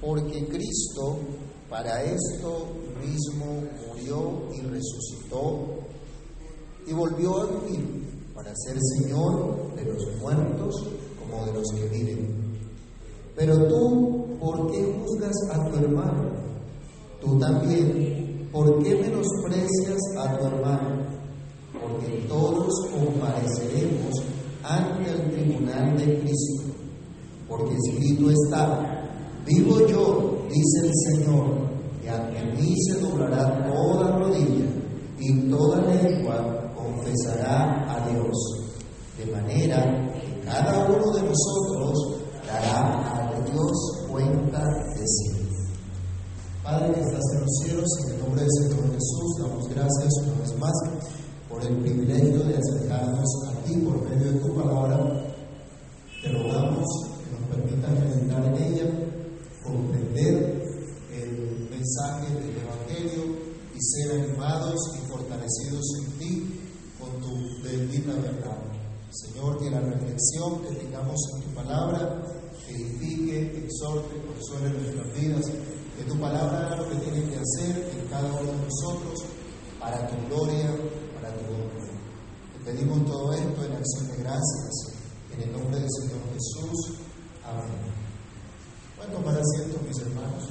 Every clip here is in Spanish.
porque Cristo para esto mismo murió y resucitó y volvió a vivir para ser Señor de los muertos como de los que viven. Pero tú, ¿por qué juzgas a tu hermano? Tú también, ¿por qué menosprecias a tu hermano? Porque todos compareceremos ante el tribunal de Cristo. Porque escrito está, vivo yo, dice el Señor, y ante mí se doblará toda rodilla y toda lengua confesará a Dios. De manera que cada uno de nosotros dará a Dios cuenta de sí. Padre que estás en los cielos, en el nombre del Señor Jesús, damos gracias una vez más por el privilegio de acercarnos a ti por medio de tu palabra. Te rogamos que nos permitas meditar en ella, comprender el mensaje del Evangelio y ser animados y fortalecidos en ti con tu bendita verdad. Señor, que la reflexión que tengamos en tu palabra edifique, exhorte, consuele nuestras vidas, que tu palabra haga lo que tiene que hacer en cada uno de nosotros para tu gloria, para tu honra. Te pedimos todo esto en acción de gracias, en el nombre del Señor Jesús. Amén. Bueno, tomar asiento, mis hermanos.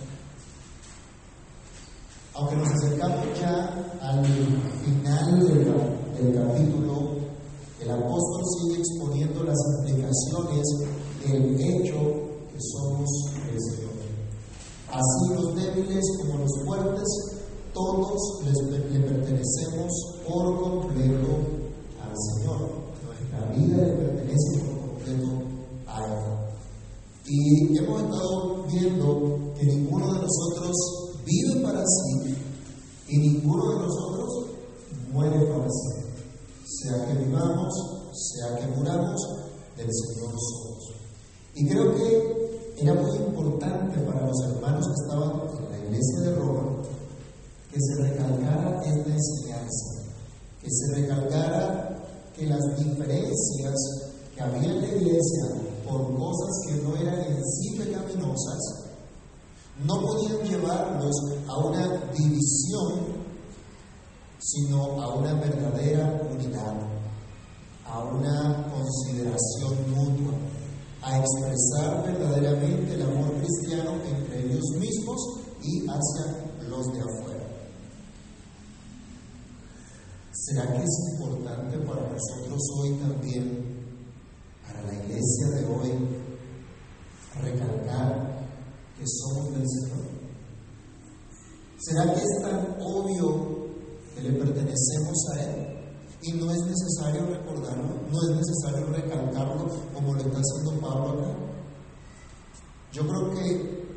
Aunque nos acercamos ya al final del, capítulo, el apóstol sigue exponiendo las implicaciones del hecho que somos el Señor. Así los débiles como los fuertes, todos le pertenecemos por completo al Señor. Nuestra vida le pertenece por completo a Él. Y hemos estado viendo que ninguno de nosotros vive para sí y ninguno de nosotros muere para sí. Sea que vivamos, sea que muramos, del Señor somos. Y creo que era muy importante para los hermanos que estaban en la iglesia de Roma que se recalcara esta enseñanza, que se recalcara que las diferencias que había en la iglesia por cosas que no eran en sí pecaminosas, no podían llevarlos a una división, sino a una verdadera unidad, a una consideración mutua, a expresar verdaderamente el amor cristiano entre ellos mismos y hacia los de afuera. ¿Será que es importante para nosotros hoy también, de hoy, recalcar que somos del Señor? ¿Será que es tan obvio que le pertenecemos a Él? Y no es necesario recordarlo, no es necesario recalcarlo como lo está haciendo Pablo acá. Yo creo que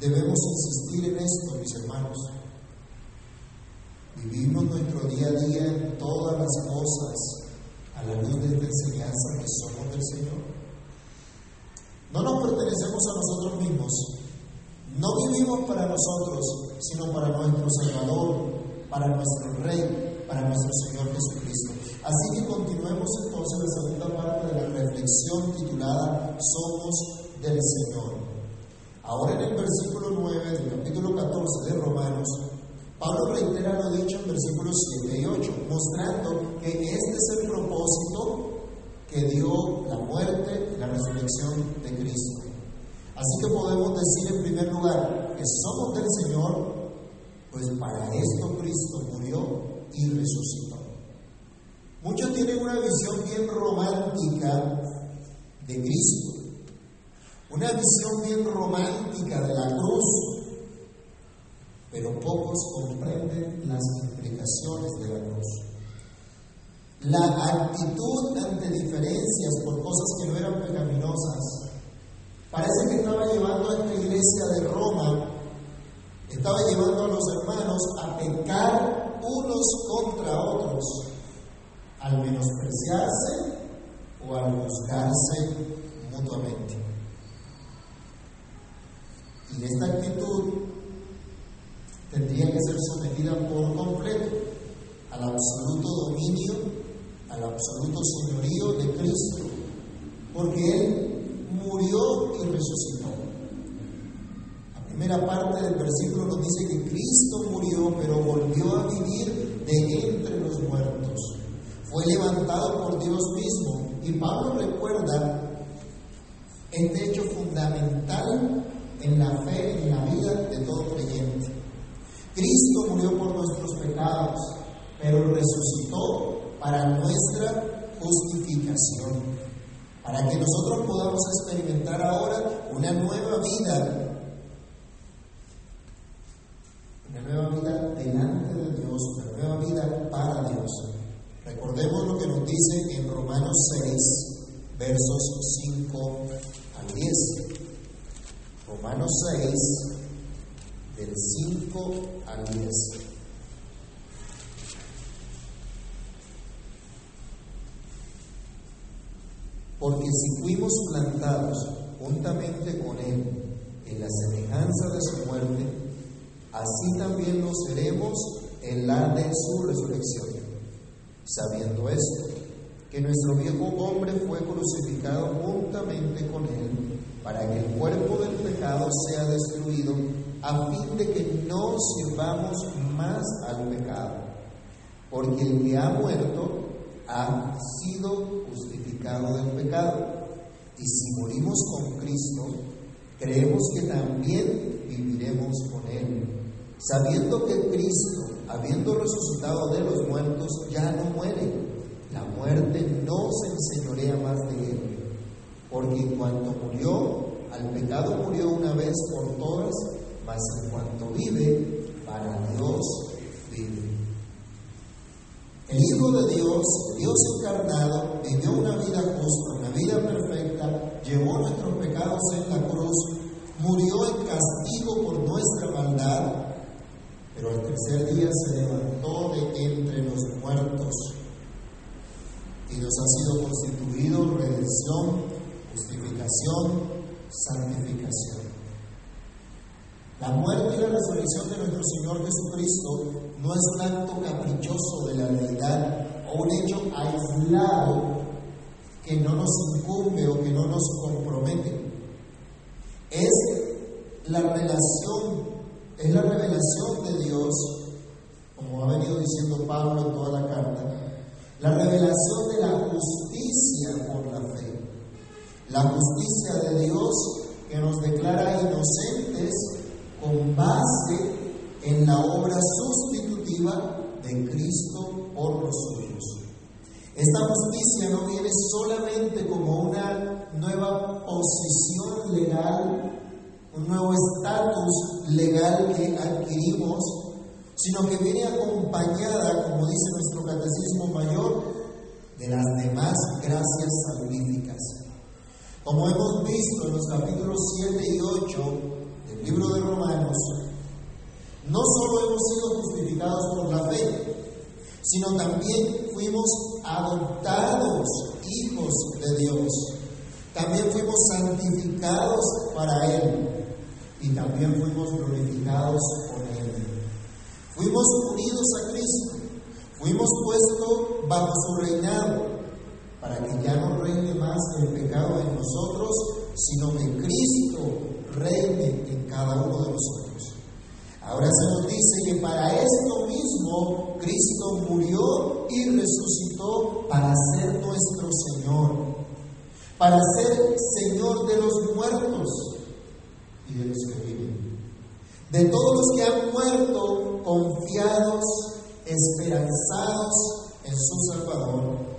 debemos insistir en esto, mis hermanos. Vivimos nuestro día a día en todas las cosas a la luz de esta enseñanza que somos del Señor. No nos pertenecemos a nosotros mismos. No vivimos para nosotros, sino para nuestro Salvador, para nuestro Rey, para nuestro Señor Jesucristo. Así que continuemos entonces la segunda parte de la reflexión titulada Somos del Señor. Ahora en el versículo 9 del capítulo 14 de Romanos, Pablo reitera lo dicho en versículos 7 y 8, mostrando que este es el propósito que dio la muerte y la resurrección de Cristo. Así que podemos decir en primer lugar que somos del Señor, pues para esto Cristo murió y resucitó. Muchos tienen una visión bien romántica de Cristo, una visión bien romántica de la cruz, pero pocos comprenden las implicaciones de la cruz. La actitud ante diferencias por cosas que no eran pecaminosas parece que estaba llevando a esta iglesia de Roma, estaba llevando a los hermanos a pecar unos contra otros, al menospreciarse o al juzgarse mutuamente. Y esta actitud tendría que ser sometida por completo al absoluto dominio al absoluto señorío de Cristo, porque Él murió y resucitó. primera parte del versículo nos dice que Cristo murió, pero volvió a vivir de entre los muertos. Fue levantado por Dios mismo. Y Pablo recuerda este hecho fundamental en la fe, en la vida de todo creyente. Cristo murió por nuestros pecados, pero resucitó para nuestra justificación, para que nosotros podamos experimentar ahora una nueva vida, una nueva vida delante de Dios, una nueva vida para Dios. Recordemos lo que nos dice en Romanos 6, versos 5 al 10. Romanos 6, del 5 al 10. Porque si fuimos plantados juntamente con Él en la semejanza de su muerte, así también lo seremos en la de su resurrección. Sabiendo esto, que nuestro viejo hombre fue crucificado juntamente con Él, para que el cuerpo del pecado sea destruido, a fin de que no sirvamos más al pecado. Porque el que ha muerto ha sido justificado del pecado. Y si morimos con Cristo, creemos que también viviremos con Él, sabiendo que Cristo, habiendo resucitado de los muertos, ya no muere. La muerte no se enseñorea más de Él, porque en cuanto murió, al pecado murió una vez por todas, mas en cuanto vive, para Dios vive. El Hijo de Dios, Dios encarnado, vivió una vida justa, una vida perfecta, llevó nuestros pecados en la cruz, murió en castigo por nuestra maldad, pero al tercer día se levantó de entre los muertos y nos ha sido constituido redención, justificación, santificación. La muerte y la resurrección de nuestro Señor Jesucristo no es un acto caprichoso de la realidad o un hecho aislado que no nos incumbe o que no nos compromete. Es la relación, es la revelación de Dios, como ha venido diciendo Pablo en toda la carta, la revelación de la justicia por la fe. La justicia de Dios que nos declara inocentes con base en la obra sustitutiva de Cristo por los suyos. Esta justicia no viene solamente como una nueva posición legal, un nuevo estatus legal que adquirimos, sino que viene acompañada, como dice nuestro catecismo mayor, de las demás gracias salvíficas. Como hemos visto en los capítulos 7 y 8 del libro de Romanos, no solo hemos sido justificados por la fe, sino también fuimos adoptados hijos de Dios. También fuimos santificados para Él y también fuimos glorificados por Él. Fuimos unidos a Cristo, fuimos puestos bajo su reinado para que ya no reine más el pecado en nosotros, sino que Cristo reine en cada uno de nosotros. Ahora se nos dice que para esto mismo Cristo murió y resucitó para ser nuestro Señor, para ser Señor de los muertos y de los que viven, de todos los que han muerto confiados, esperanzados en su Salvador,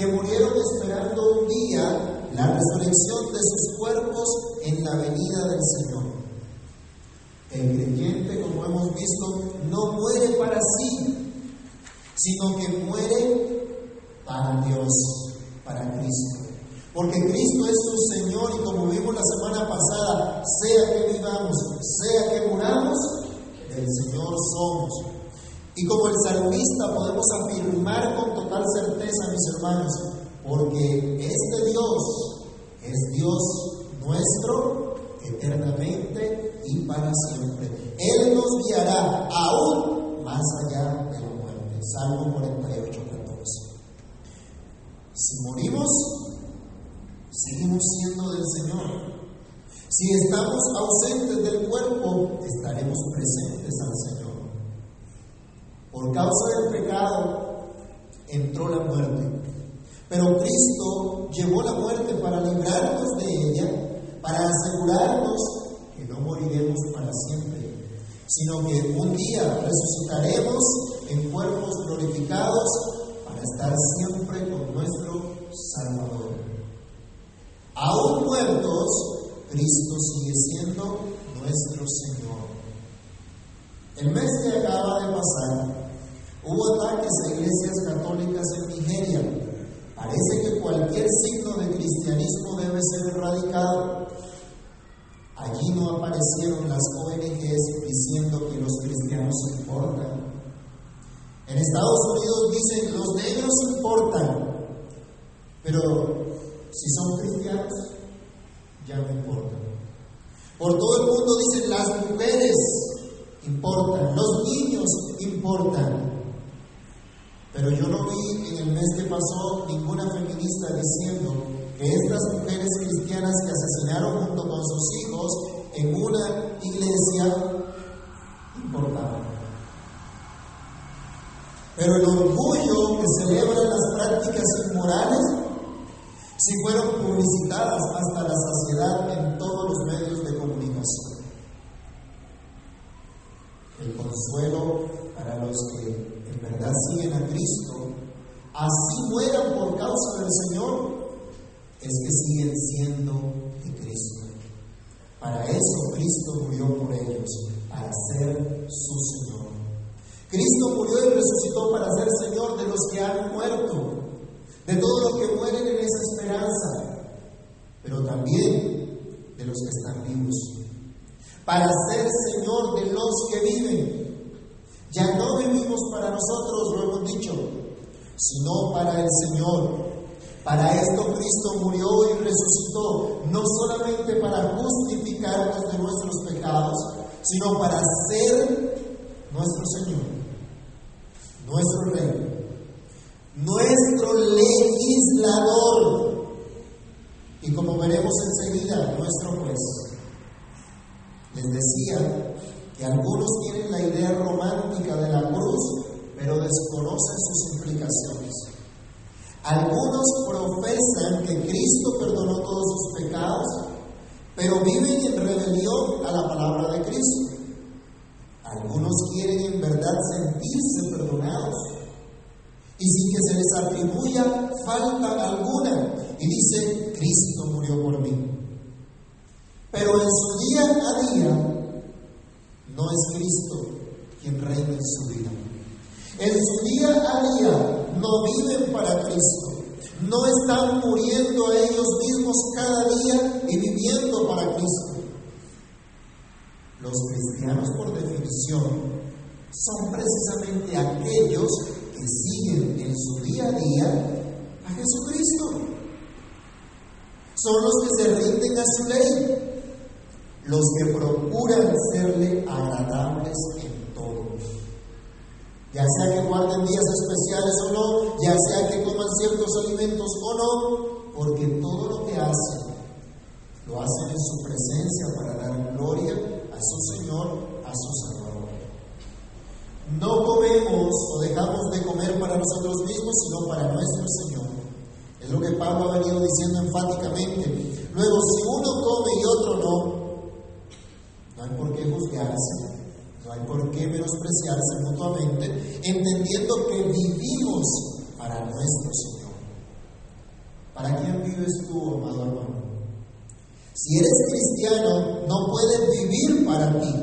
que murieron esperando un día la resurrección de sus cuerpos en la venida del Señor. El creyente, como hemos visto, no muere para sí, sino que muere para Dios, para Cristo. Porque Cristo es su Señor y como vimos la semana pasada, sea que vivamos, sea que muramos, del Señor somos. Y como el salmista podemos afirmar con total certeza, mis hermanos, porque este Dios es Dios nuestro eternamente y para siempre. Él nos guiará aún más allá de la muerte. Salmo 48, 14. Si morimos, seguimos siendo del Señor. Si estamos ausentes del cuerpo, estaremos presentes al Señor. Por causa del pecado entró la muerte. Pero Cristo llevó la muerte para librarnos de ella, para asegurarnos que no moriremos para siempre, sino que un día resucitaremos en cuerpos glorificados para estar siempre con nuestro Salvador. Aún muertos, Cristo sigue siendo nuestro Señor. El mes que acaba de pasar, hubo ataques a iglesias católicas en Nigeria Parece que cualquier signo de cristianismo debe ser erradicado. Allí no aparecieron las ONGs diciendo que los cristianos importan. En Estados Unidos dicen los negros importan, pero si son cristianos, ya no importan. Por todo el mundo dicen las mujeres importan, los niños importan. Pero yo no vi en el mes que pasó ninguna feminista diciendo que estas mujeres cristianas que asesinaron junto con sus hijos en una iglesia importaban. Pero el orgullo que celebran las prácticas inmorales si fueron publicitadas hasta la saciedad en todos los medios de comunicación. El consuelo para los que en verdad siguen a Cristo, así mueran por causa del Señor, es que siguen siendo de Cristo. Para eso Cristo murió por ellos, para ser su Señor. Cristo murió y resucitó para ser Señor de los que han muerto, de todos los que mueren en esa esperanza, pero también de los que están vivos. Para ser Señor de los que viven ya no vivimos para nosotros, lo hemos dicho, sino para el Señor. Para esto Cristo murió y resucitó, no solamente para justificarnos de nuestros pecados, sino para ser nuestro Señor, nuestro Rey, nuestro legislador y como veremos enseguida, nuestro juez. Les decía algunos tienen la idea romántica de la cruz, pero desconocen sus implicaciones. Algunos profesan que Cristo perdonó todos sus pecados, pero viven en rebelión a la palabra de Cristo. Algunos quieren en verdad sentirse perdonados y sin que se les atribuya falta alguna. Y dice, Cristo murió por mí. Pero en su día a día no es Cristo quien reina en su vida. En su día a día no viven para Cristo. No están muriendo a ellos mismos cada día y viviendo para Cristo. Los cristianos, por definición, son precisamente aquellos que siguen en su día a día a Jesucristo. Son los que se rinden a su ley, los que procuran serle agradables en todo. Ya sea que guarden días especiales o no, ya sea que coman ciertos alimentos o no, porque todo lo que hacen, lo hacen en su presencia para dar gloria a su Señor, a su Salvador. No comemos o dejamos de comer para nosotros mismos, sino para nuestro Señor. Es lo que Pablo ha venido diciendo enfáticamente. Luego, si uno come y otro no, no hay por qué juzgarse, no hay por qué menospreciarse mutuamente, entendiendo que vivimos para nuestro Señor. ¿Para quién vives tú, amado hermano? Si eres cristiano, no puedes vivir para ti.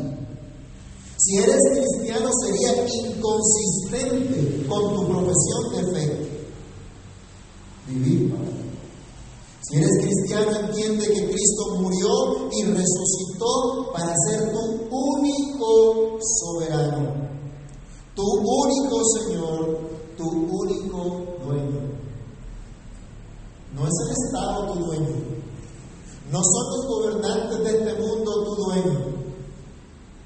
Si eres cristiano, sería inconsistente con tu profesión de fe. Vivir para ti. Si eres cristiano, entiende que Cristo murió y resucitó para ser tu único soberano, tu único Señor, tu único dueño. No es el Estado tu dueño, no son los gobernantes de este mundo tu dueño.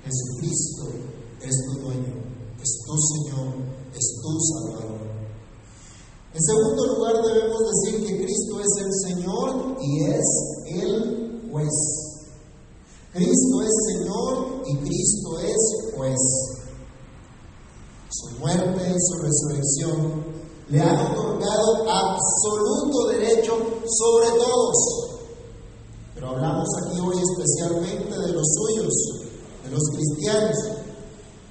Jesucristo es tu dueño, es tu Señor, es tu Salvador. En segundo lugar, debemos decir que Cristo es el Señor y es el juez. Cristo es Señor y Cristo es juez. Su muerte y su resurrección le han otorgado absoluto derecho sobre todos. Pero hablamos aquí hoy especialmente de los suyos, de los cristianos,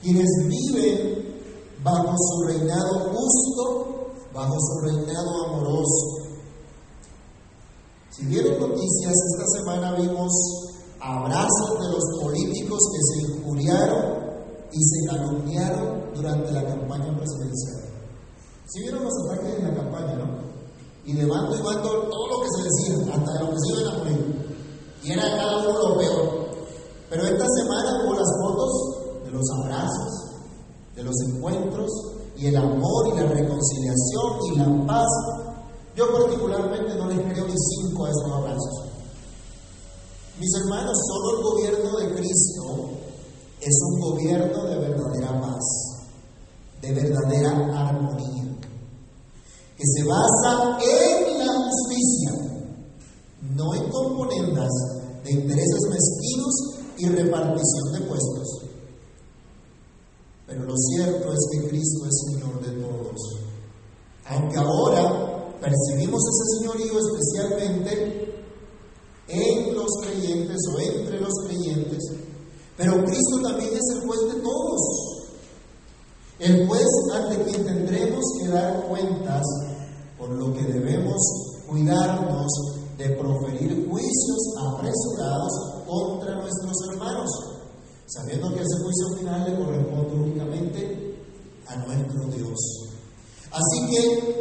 quienes viven bajo su reinado justo, bajo su reinado amoroso. Si vieron noticias, esta semana vimos abrazos de los políticos que se injuriaron y se calumniaron durante la campaña presidencial. Si vieron los ataques en la campaña, ¿no? Y de bando y bando todo lo que se decía, hasta de lo que se iban a morir. Y era cada uno lo peor. Pero esta semana hubo las fotos de los abrazos, de los encuentros y el amor y la reconciliación y la paz. Yo particularmente no les creo esos abrazos. Mis hermanos, solo el gobierno de Cristo es un gobierno de verdadera paz, de verdadera armonía, que se basa en la justicia, no en componendas de intereses mezquinos y repartición de puestos. Pero lo cierto es que Cristo es Señor de todos. Aunque ahora percibimos ese señorío especialmente en los creyentes o entre los creyentes, pero Cristo también es el juez de todos. El juez ante quien tendremos que dar cuentas por lo que debemos cuidarnos de proferir juicios apresurados contra nuestros hermanos, sabiendo que ese juicio final le corresponde únicamente a nuestro Dios. Así que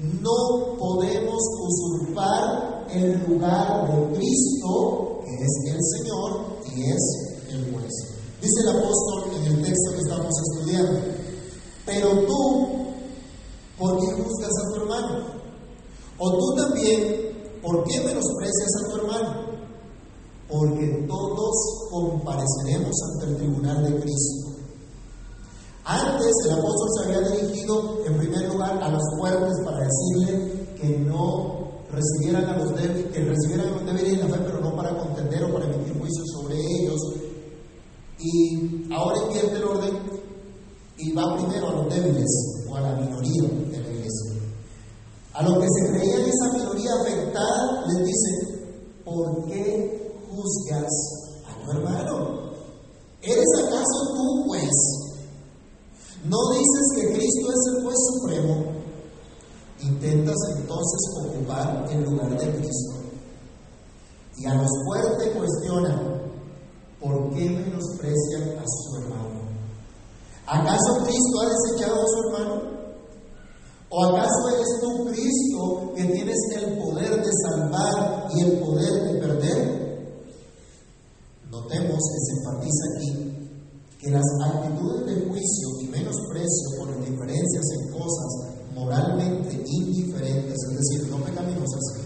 no podemos usurpar el lugar de Cristo, que es el Señor y es el juez. Dice el apóstol en el texto que estamos estudiando, pero tú, ¿por qué juzgas a tu hermano? O tú también, ¿por qué menosprecias a tu hermano? Porque todos compareceremos ante el tribunal de Cristo. Antes el apóstol se había dirigido en primer lugar a los fuertes para decirle que no recibieran a los débiles, que recibieran a los débiles en la fe, pero no para contender o para emitir juicios sobre ellos, y ahora invierte el orden y va primero a los débiles o a la minoría de la iglesia. A los que se creían esa minoría afectada, les dice, ¿por qué juzgas a tu hermano? ¿Eres acaso tú juez? ¿No dices que Cristo es el juez supremo? Intentas entonces ocupar el lugar de Cristo. Y a los fuertes cuestionan, ¿por qué menosprecian a su hermano? ¿Acaso Cristo ha desechado a su hermano? ¿O acaso eres tú Cristo que tienes el poder de salvar y el poder de perder? Notemos que se enfatiza aquí que las actitudes de juicio y menosprecio por las diferencias en cosas moralmente indiferentes, es decir, no pecaminosas,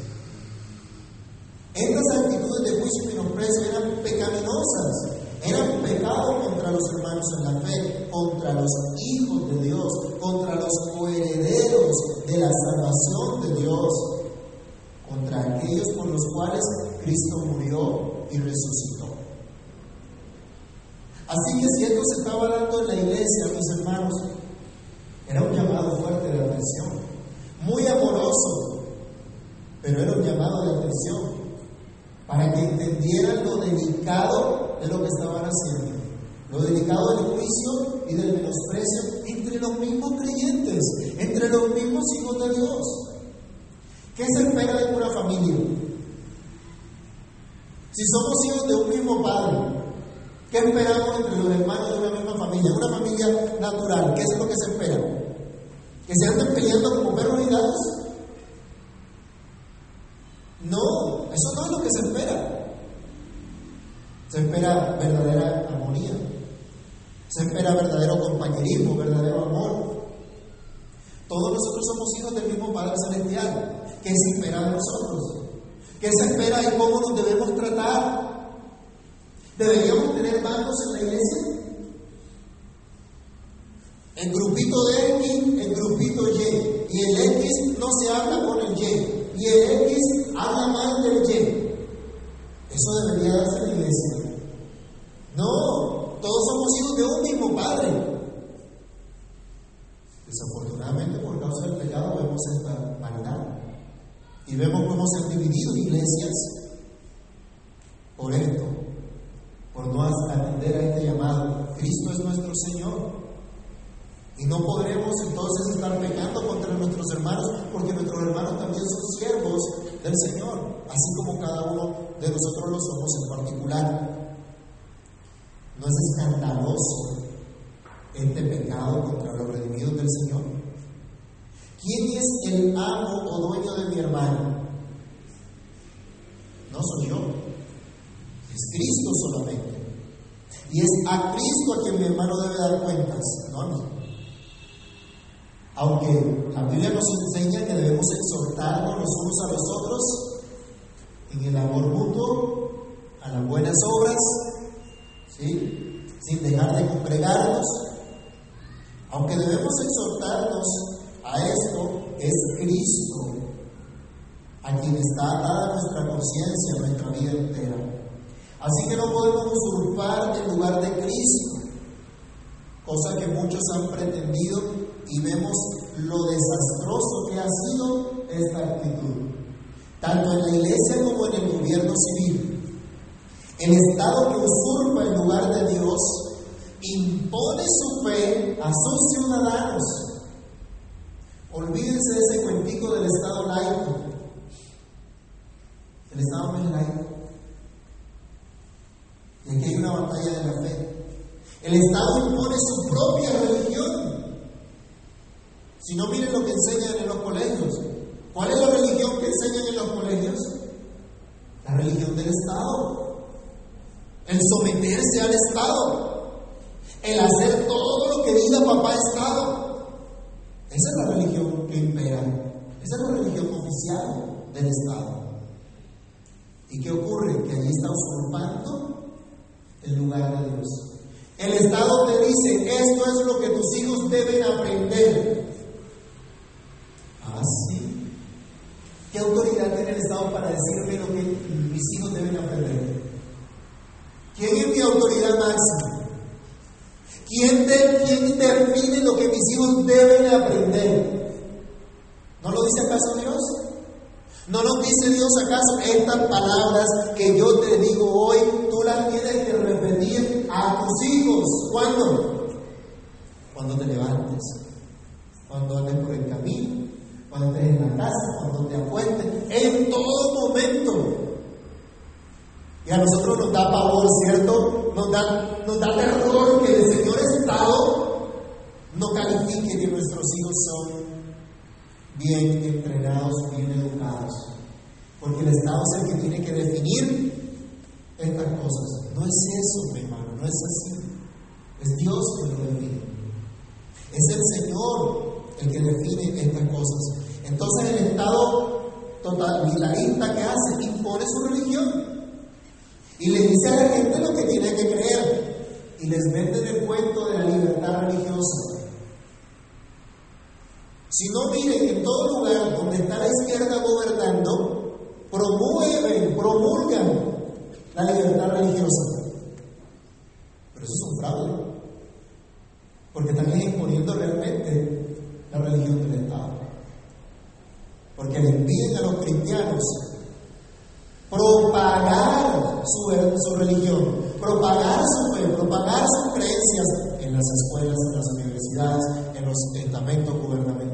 estas actitudes de juicio y menosprecio eran pecaminosas, eran pecado contra los hermanos en la fe, contra los hijos de Dios, contra los coherederos de la salvación de Dios, contra aquellos por los cuales Cristo murió y resucitó. Así que si esto se estaba dando en la iglesia, mis hermanos, era un llamado fuerte de atención, muy amoroso, pero era un llamado de atención para que entendieran lo delicado de lo que estaban haciendo, lo delicado del juicio y del menosprecio entre los mismos creyentes, entre los mismos hijos de Dios. ¿Qué se espera de una familia? Si somos hijos de un mismo padre, ¿qué esperamos entre los hermanos de una misma familia? Una familia natural, ¿qué es lo que se espera? ¿Que se anden peleando como perros y gatos? No, eso no es lo que se espera. Se espera verdadera armonía. Se espera verdadero compañerismo, verdadero amor. Todos nosotros somos hijos del mismo Padre Celestial. ¿Qué se espera de nosotros? ¿Qué se espera y cómo nos debemos tratar? ¿Deberíamos tener bandos en la iglesia? El grupito de X, el grupito Y. Y el X no se habla con el Y y el X habla mal del Y. Eso debería darse en la iglesia. hijos de un mismo Padre. Desafortunadamente, por causa del pecado, vemos esta maldad. Y vemos cómo se han dividido iglesias por esto, por no atender a este llamado. Cristo es nuestro Señor. Y no podremos entonces estar pecando contra nuestros hermanos, porque nuestros hermanos también son siervos del Señor, así como cada uno de nosotros lo somos en particular. ¿No es escandaloso este pecado contra los redimidos del Señor? ¿Quién es el amo o dueño de mi hermano? No soy yo, es Cristo solamente. Y es a Cristo a quien mi hermano debe dar cuentas, no a mí. Aunque la Biblia nos enseña que debemos exhortarnos los unos a los otros en el amor mutuo, a las buenas obras, ¿sí? sin dejar de congregarnos. Aunque debemos exhortarnos a esto, es Cristo a quien está atada nuestra conciencia, nuestra vida entera. Así que no podemos usurpar el lugar de Cristo, cosa que muchos han pretendido y vemos lo desastroso que ha sido esta actitud, tanto en la iglesia como en el gobierno civil. El Estado que usurpa el lugar de Dios impone su fe a sus ciudadanos. Olvídense de ese cuentico del Estado laico. El Estado no es laico. Y aquí hay una batalla de la fe. El Estado impone su propia religión. Si no, miren lo que enseñan en los colegios. ¿Cuál es la religión que enseñan en los colegios? La religión del Estado. El someterse al Estado. El hacer todo lo que diga papá Estado. Esa es la religión que impera. Esa es la religión oficial del Estado. ¿Y qué ocurre? Que allí está usurpando el lugar de Dios. El Estado te dice, esto es lo que tus hijos deben aprender. Ah, sí. ¿Qué autoridad tiene el Estado para decirme lo que mis hijos deben aprender? ¿Quién es mi autoridad máxima? ¿Quién, de, ¿Quién define lo que mis hijos deben aprender? ¿No lo dice acaso Dios? ¿No nos dice Dios acaso estas palabras que yo te digo hoy, tú las tienes que repetir a tus hijos? ¿Cuándo? Cuando te levantes, cuando andes por el camino, cuando estés en la casa, cuando te acuestes, en todo momento. Y a nosotros nos da pavor, ¿cierto? Nos da, nos da terror que el Señor Estado no califique que nuestros hijos son bien entrenados, bien educados. Porque el Estado es el que tiene que definir estas cosas. No es eso, mi hermano, no es así. Es Dios que lo define. Es el Señor el que define estas cosas. Entonces el Estado totalitarista que hace impone su religión y le dice a la gente lo que tiene que creer y les vende el cuento de la libertad religiosa. Si no, miren, en todo lugar donde está la izquierda gobernando, promueven, promulgan la libertad religiosa. Pero eso es un fraude, porque están imponiendo realmente la religión del Estado. Porque le piden a los cristianos propagar su, su religión, propagar su fe, propagar sus creencias en las escuelas, en las universidades, en los estamentos gubernamentales,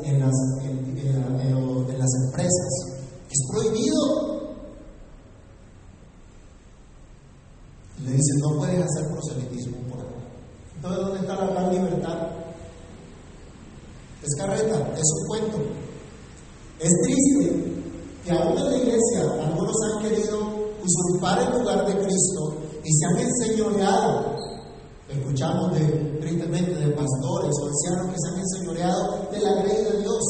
en las, en, en, en las empresas. Es prohibido. Le dicen, no puedes hacer proselitismo por acá. Entonces, ¿dónde está la gran libertad? Es carreta, es un cuento. Es triste que aún en la iglesia algunos han querido usurpar el lugar de Cristo y se han enseñoreado. Escuchamos de, tristemente de pastores o ancianos que se han enseñoreado de la ley de Dios.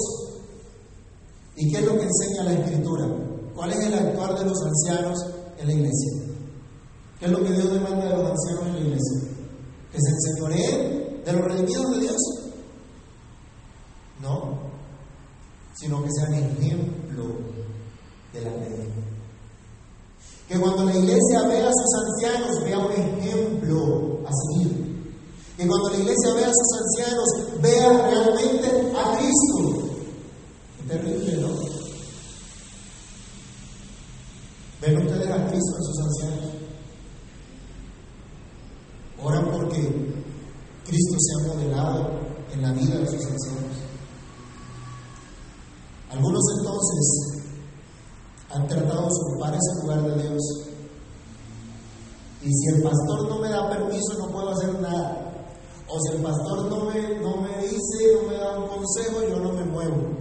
¿Y qué es lo que enseña la Escritura? ¿Cuál es el actuar de los ancianos en la iglesia? ¿Qué es lo que Dios demanda de los ancianos en la iglesia? ¿Que se enseñoreen de los redimidos de Dios? No, sino que sean ejemplo de la ley. Que cuando la iglesia vea a sus ancianos, vea un ejemplo a seguir. cuando la iglesia vea a sus ancianos, vea realmente a Cristo. Qué terrible, ¿no? ¿Ven ustedes a Cristo en sus ancianos? Porque Cristo se ha modelado en la vida de sus ancianos. Algunos entonces han tratado de usurpar ese lugar de Dios. Y si el pastor no me da permiso, no puedo hacer nada. O si el pastor no me, no me dice, no me da un consejo, yo no me muevo.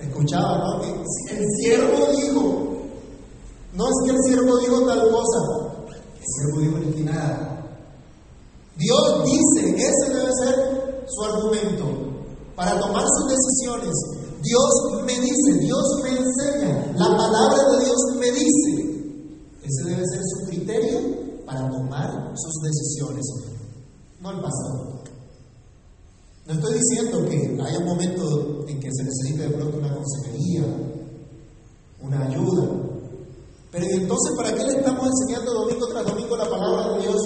Escuchaba, ¿no? Que el siervo dijo, no es que el siervo dijo tal cosa, Dios dice, ese debe ser su argumento para tomar sus decisiones. Dios me dice, Dios me enseña, la palabra de Dios me dice. Ese debe ser su criterio para tomar sus decisiones, no el pastor. No estoy diciendo que haya un momento en que se necesite de pronto una consejería, una ayuda. Pero entonces, ¿para qué le estamos enseñando domingo tras domingo la palabra de Dios?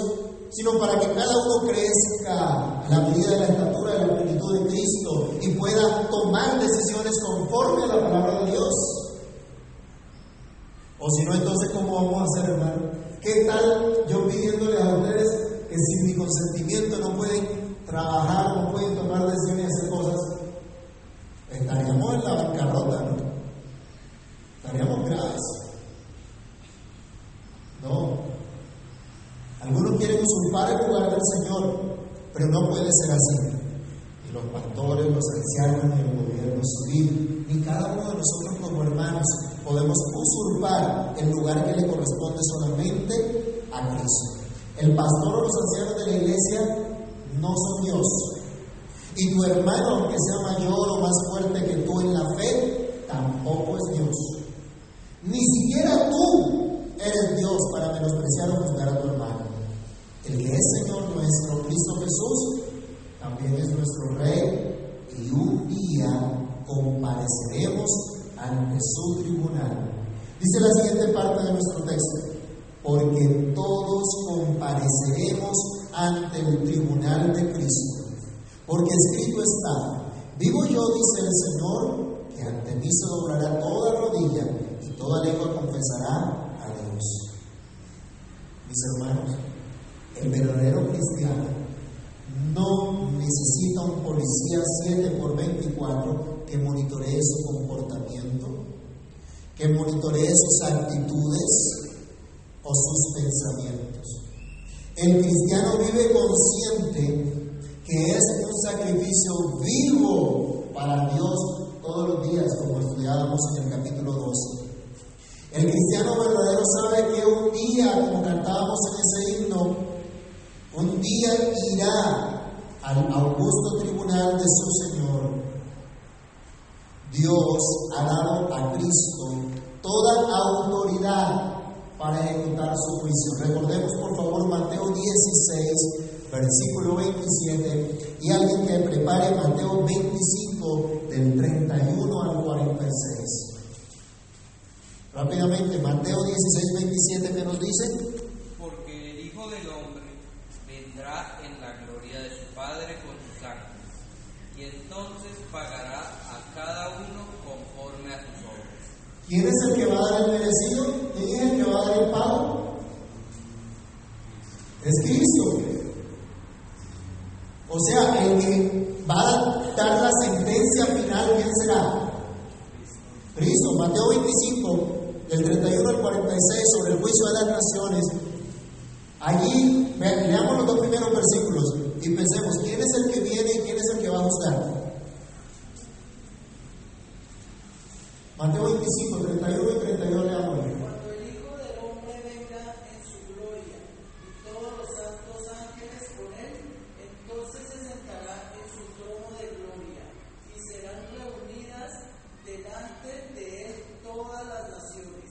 Sino para que cada uno crezca a la medida de la estatura de la plenitud de Cristo y pueda tomar decisiones conforme a la palabra de Dios. O si no, entonces, ¿cómo vamos a hacer, hermano? ¿Qué tal yo pidiéndole a ustedes que sin mi consentimiento no pueden trabajar, no pueden tomar decisiones y hacer cosas? Estaríamos en la bancarrota, ¿no? Estaríamos graves. No. Algunos usurpar el lugar del Señor, pero no puede ser así. Ni los pastores, los ancianos, ni el gobierno civil, ni cada uno de nosotros como hermanos podemos usurpar el lugar que le corresponde solamente a Cristo. El pastor o los ancianos de la iglesia no son Dios. Y tu hermano, aunque sea mayor o más fuerte que tú en la fe, tampoco es Dios. Ni siquiera tú eres Dios para menospreciar o juzgar a tu hermano. El que es Señor nuestro, Cristo Jesús, también es nuestro Rey y un día compareceremos ante su tribunal. Dice la siguiente parte de nuestro texto, porque todos compareceremos ante el tribunal de Cristo, porque escrito está, vivo yo, dice el Señor, que ante mí se doblará toda rodilla y toda lengua confesará a Dios. Mis hermanos, el verdadero cristiano no necesita un policía 7 por 24 que monitoree su comportamiento, que monitoree sus actitudes o sus pensamientos. El cristiano vive consciente que es un sacrificio vivo para Dios todos los días, como estudiábamos en el capítulo 12. El cristiano verdadero sabe que un día, como cantábamos en ese himno, un día irá al augusto tribunal de su Señor. Dios ha dado a Cristo toda autoridad para ejecutar su juicio. Recordemos por favor Mateo 16, versículo 27, y alguien que prepare Mateo 25, del 31 al 46. Rápidamente, Mateo 16, 27, ¿qué nos dice? Porque el Hijo del Hombre en la gloria de su Padre con sus ángeles, y entonces pagará a cada uno conforme a sus obras. ¿Quién es el que va a dar el merecido? ¿Quién es el que va a dar el pago? Es Cristo. O sea, el que va a dar la sentencia final, ¿quién será? Cristo. Mateo 25, del 31 al 46, sobre el juicio de las naciones. Allí, ve- leamos los dos primeros versículos y pensemos, ¿quién es el que viene y quién es el que va a juzgar? Mateo 25, 31 y 32, leamos. Cuando el Hijo del Hombre venga en su gloria y todos los santos ángeles con él, entonces se sentará en su trono de gloria y serán reunidas delante de él todas las naciones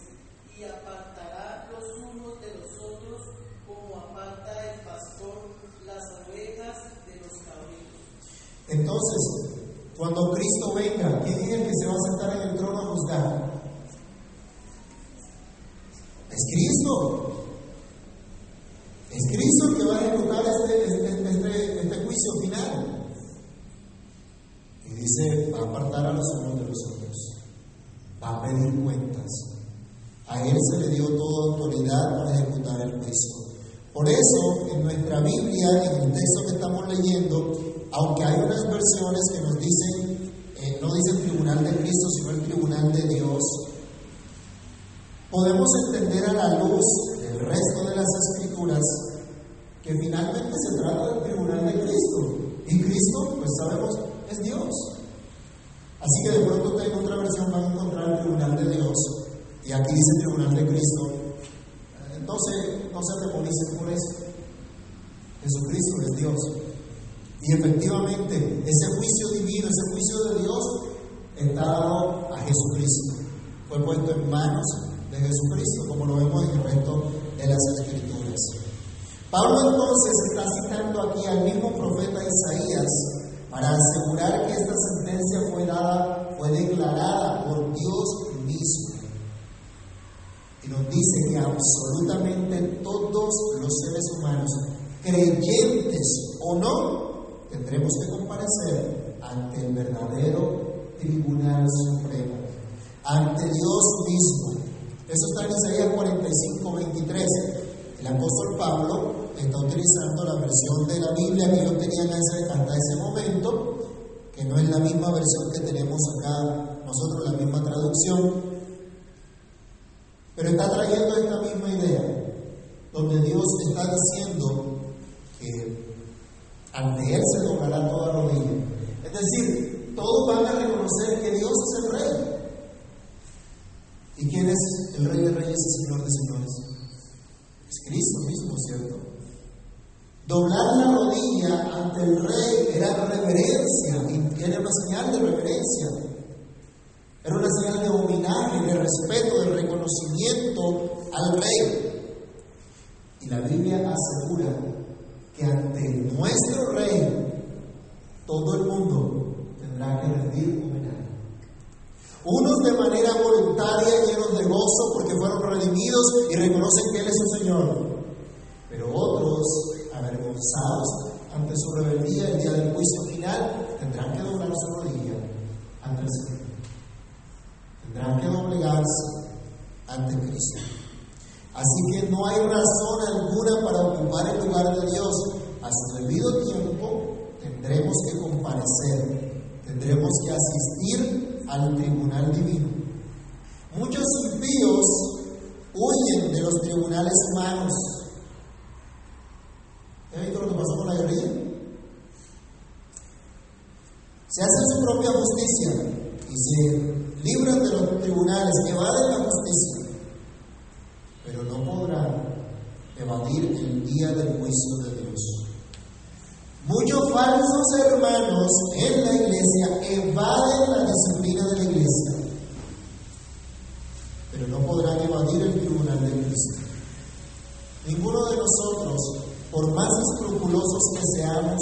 y apartará los unos de los otros como aparta el pastor las ovejas de los cabritos. Entonces, cuando Cristo venga, ¿quién es el que se va a sentar en el trono a juzgar? Es Cristo. Es Cristo el que va a dice, va a apartar a los unos de los otros, va a pedir cuentas. A él se le dio toda autoridad para ejecutar el juicio. Por eso, en nuestra Biblia, en el texto que estamos leyendo, aunque hay unas versiones que nos dicen, eh, no dice el tribunal de Cristo, sino el tribunal de Dios, podemos entender a la luz del resto de las escrituras que se trata del tribunal de Cristo. Y Cristo, pues sabemos, es Dios. Así que de pronto en otra versión van a encontrar el tribunal de Dios. Y aquí dice tribunal de Cristo. Entonces, no se atemorizan por eso. Jesucristo es Dios. Y efectivamente, ese juicio divino, ese juicio de Dios, está dado a Jesucristo. Fue puesto en manos de Jesucristo, como lo vemos en el resto de las Escrituras. Pablo entonces está citando aquí al mismo profeta Isaías para asegurar que esta sentencia fue dada, fue declarada por Dios mismo. Y nos dice que absolutamente todos los seres humanos, creyentes o no, tendremos que comparecer ante el verdadero Tribunal Supremo, ante Dios mismo. Eso está en Isaías 45, 23. El apóstol Pablo está utilizando la versión de la Biblia que ellos tenían hasta ese momento, que no es la misma versión que tenemos acá nosotros, la misma traducción, pero está trayendo esta misma idea, donde Dios está diciendo que ante Él se doblará toda rodilla. Es decir, todos van a reconocer que Dios es el Rey. ¿Y quién es el Rey de Reyes y Señor de Señores? Es Cristo mismo, ¿cierto? Doblar la rodilla ante el Rey era reverencia, era una señal de reverencia. Era una señal de homenaje, de respeto, de reconocimiento al Rey. Y la Biblia asegura que ante nuestro Rey todo el mundo tendrá que rendir homenaje. Unos de manera voluntaria, llenos de gozo porque fueron redimidos y reconocen que Él es su Señor. Avergonzados ante su rebeldía el día del juicio final, tendrán que doblar su rodilla ante el Señor. Tendrán que doblegarse ante Cristo. Así que no hay razón alguna para ocupar el lugar de Dios. A su debido tiempo tendremos que comparecer, tendremos que asistir al tribunal divino. Muchos impíos huyen de los tribunales humanos. ¿Ya visto lo que pasó con la guerrilla? Se hacen su propia justicia y se libran de los tribunales, evaden la justicia, pero no podrán evadir el día del juicio de Dios. Muchos falsos hermanos en la iglesia evaden la disciplina de la iglesia, pero no podrán evadir el tribunal de Cristo. Ninguno de nosotros, por más escrupulosos que seamos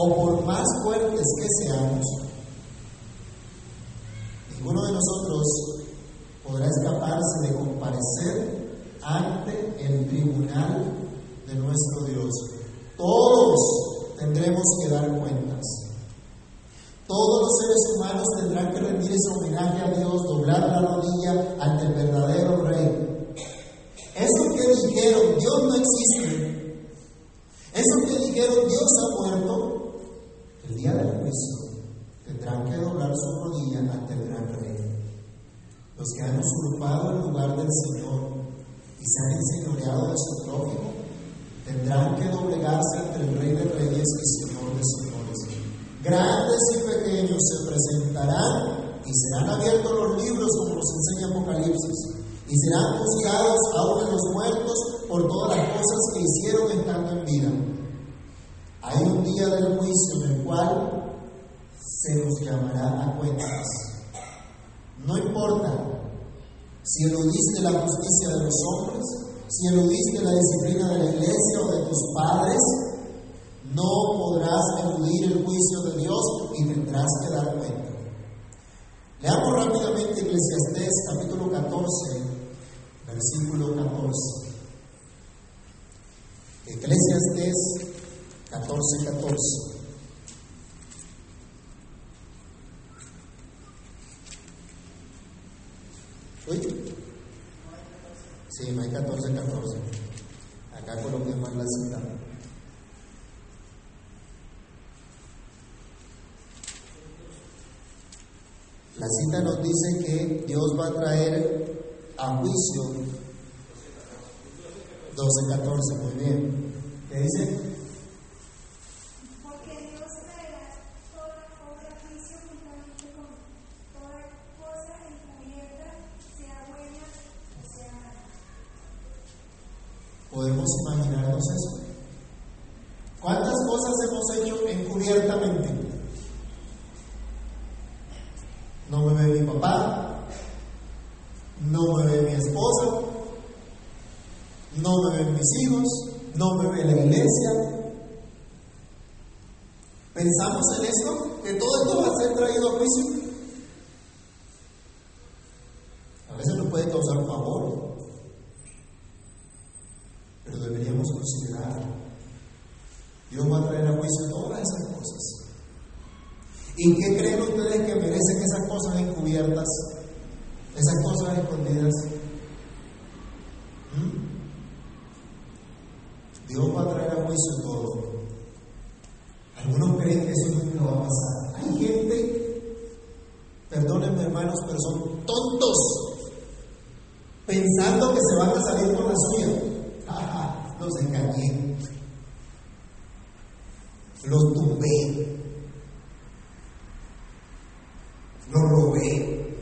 o por más fuertes que seamos, ninguno de nosotros podrá escaparse de comparecer ante el tribunal de nuestro Dios. Todos tendremos que dar cuentas. Todos los seres humanos tendrán que rendir ese homenaje a Dios, doblar la rodilla ante el verdadero Rey. Eso que dijeron, Dios no existe. Eso que dijeron, Dios ha muerto. El día del juicio tendrán que doblar su rodilla ante el gran Rey. Los que han usurpado el lugar del Señor y se han enseñoreado de su prójimo, tendrán que doblegarse ante el Rey de Reyes y Señor de Señores. Grandes y pequeños se presentarán y serán abiertos los libros como nos enseña Apocalipsis y serán juzgados aún en los muertos por todas las cosas que hicieron estando en vida. Hay un día del juicio en el cual se nos llamará a cuentas. No importa si eludiste la justicia de los hombres, si eludiste la disciplina de la iglesia o de tus padres, no podrás eludir el juicio de Dios y tendrás que dar cuenta. Leamos rápidamente Eclesiastés capítulo 14, versículo 14. Eclesiastes 14, 14. ¿Uy? Sí, no hay 14, 14. Acá coloqué más la cita. La cita nos dice que Dios va a traer a juicio 12, 14, muy bien. ¿Qué dice? Porque Dios traerá toda obra a juicio juntamente con toda cosa encubierta, sea buena o sea mala. ¿Podemos imaginarnos eso? ¿Cuántas cosas hemos hecho encubiertamente? No me ve mi papá, no me ve mi esposa, no hijos, no me la iglesia. ¿Pensamos en esto? ¿Que todo esto va a ser traído a juicio? A veces nos puede causar favor, pero deberíamos considerar. Dios va a traer a juicio todas esas cosas. ¿Y qué creen ustedes que merecen esas cosas encubiertas? Esas cosas escondidas. ¿Mm? Dios va a traer a juicio todo. Algunos creen que eso nunca va a pasar. Hay gente, perdónenme hermanos, pero son tontos, pensando que se van a salir con la suya. Ajá, los engañé, los tumbé, los robé,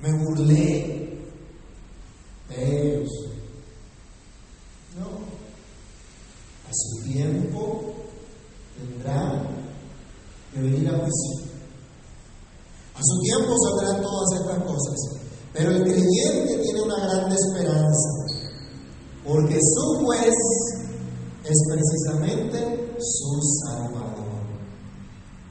me burlé de ellos. No, a su tiempo tendrán que venir a juicio. A su tiempo saldrán todas estas cosas. Pero el creyente tiene una grande esperanza, porque su juez es precisamente su Salvador.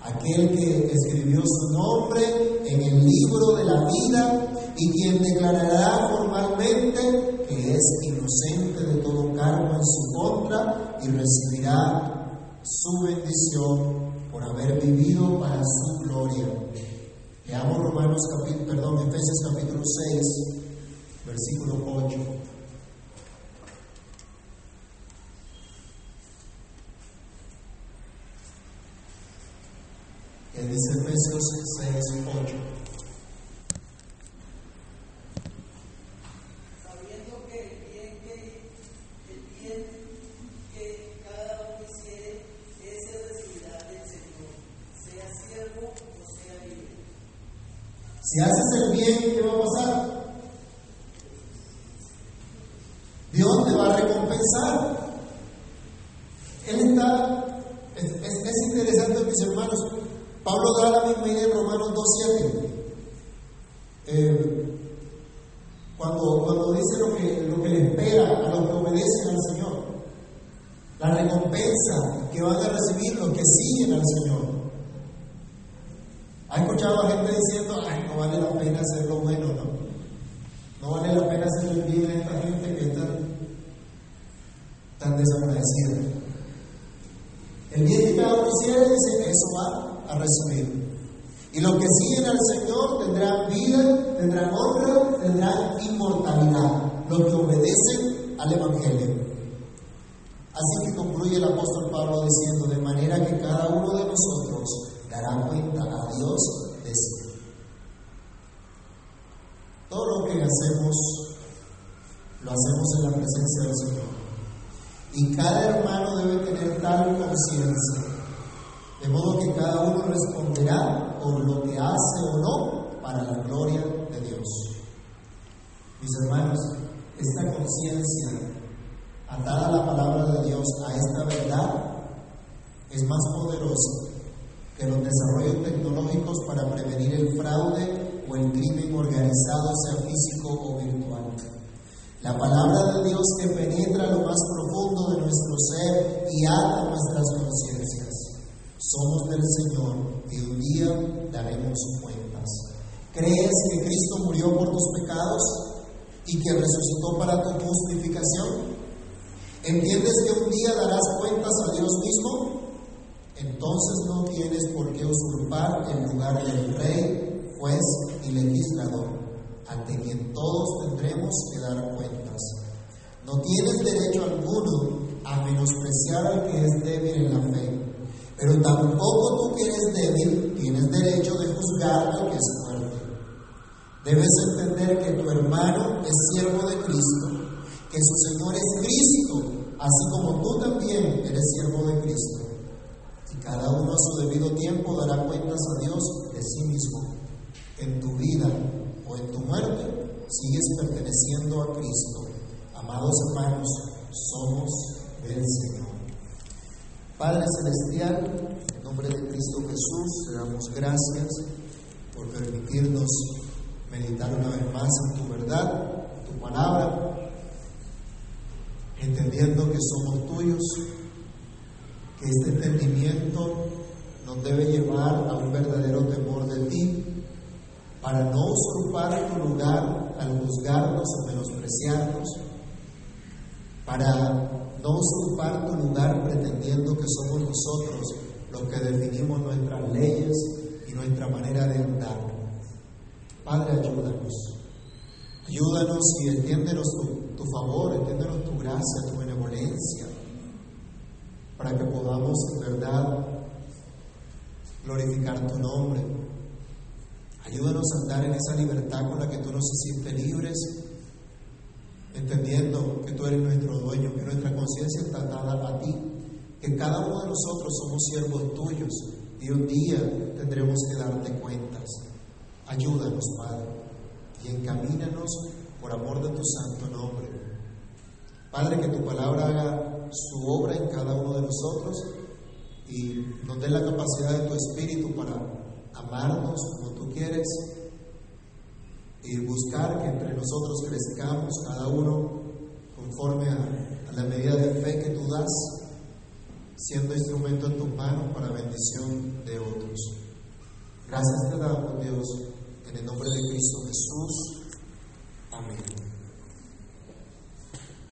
Aquel que escribió su nombre en el libro de la vida y quien declarará formalmente que es inocente de todo cargo en su contra y recibirá su bendición por haber vivido para su gloria. Leamos Romanos capítulo, perdón, Efesios capítulo 6, versículo 8. Que dice Efesios 6, 8. sabiendo que el bien que el bien que cada uno hiciere, ese recibirá del Señor, sea siervo o sea libre. Si haces el bien, ¿qué va a pasar? Dios te va a recompensar. Él está, es, es- es interesante mis hermanos, Pablo da la misma idea en Romanos 2.7. Eh, cuando, cuando dice lo que, lo que le espera a los que obedecen al Señor, la recompensa que van a recibir los que siguen al Señor. ¿Ha escuchado a gente diciendo, vale la pena hacer lo bueno, no? No vale la pena hacer el bien a esta gente que está tan desagradecida. El bien que cada uno hiciera, dice, eso va a recibir. Y los que siguen al Señor tendrán vida, tendrán honra, tendrán inmortalidad. Los que obedecen al Evangelio. Así que concluye el apóstol Pablo diciendo, de manera que cada uno de nosotros dará cuenta a Dios de sí. Todo lo que hacemos, lo hacemos en la Y cada hermano debe tener tal conciencia, de modo que cada uno responderá por lo que hace o no para la gloria de Dios. Mis hermanos, esta conciencia atada a la palabra de Dios, a esta verdad, es más poderosa que los desarrollos tecnológicos para prevenir el fraude o el crimen organizado, sea físico o virtual. La palabra de Dios que penetra lo más profundo de nuestro ser y ata nuestras conciencias. Somos del Señor y un día daremos cuentas. ¿Crees que Cristo murió por tus pecados y que resucitó para tu justificación? ¿Entiendes que un día darás cuentas a Dios mismo? Entonces no tienes por qué usurpar el lugar del rey, juez y legislador, ante quien todos tendremos que dar cuentas. No tienes derecho alguno a menospreciar al que es débil en la fe, pero tampoco tú que eres débil tienes derecho de juzgar al que es fuerte. Debes entender que tu hermano es siervo de Cristo, que su Señor es Cristo, así como tú también eres siervo de Cristo. Y cada uno a su debido tiempo dará cuentas a Dios de sí mismo. En tu vida o en tu muerte sigues perteneciendo a Cristo. Amados hermanos, somos del Señor. Padre Celestial, en nombre de Cristo Jesús, te damos gracias por permitirnos meditar una vez más en tu verdad, en tu palabra, entendiendo que somos tuyos, que este entendimiento nos debe llevar a un verdadero temor de ti, para no usurpar tu lugar al juzgarnos o menospreciarnos, para no usurpar tu lugar pretendiendo que somos nosotros los que definimos nuestras leyes y nuestra manera de andar. Padre, ayúdanos. Ayúdanos y extiéndenos tu, favor, extiéndenos tu gracia, tu benevolencia, para que podamos en verdad glorificar tu nombre. Ayúdanos a andar en esa libertad con la que tú nos hiciste libres, entendiendo que tú eres nuestro dueño, que nuestra conciencia está dada a ti, que cada uno de nosotros somos siervos tuyos y un día tendremos que darte cuentas. Ayúdanos, Padre, y encamínanos por amor de tu santo nombre. Padre, que tu palabra haga su obra en cada uno de nosotros y nos dé la capacidad de tu espíritu para amarnos como tú quieres y buscar que entre nosotros crezcamos cada uno conforme a, la medida de fe que tú das, siendo instrumento en tus manos para bendición de otros. Gracias te damos, Dios, en el nombre de Cristo Jesús. Amén.